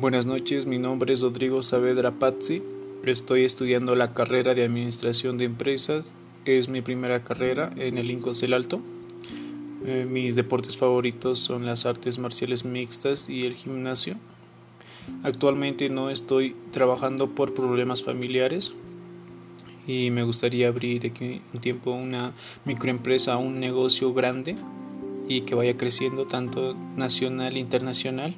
Buenas noches, mi nombre es Rodrigo Saavedra Pazzi. Estoy estudiando la carrera de Administración de Empresas. Es mi primera carrera en el Incos del Alto. Eh, mis deportes favoritos son las artes marciales mixtas y el gimnasio. Actualmente no estoy trabajando por problemas familiares y me gustaría abrir de aquí un tiempo una microempresa, un negocio grande y que vaya creciendo tanto nacional e internacional.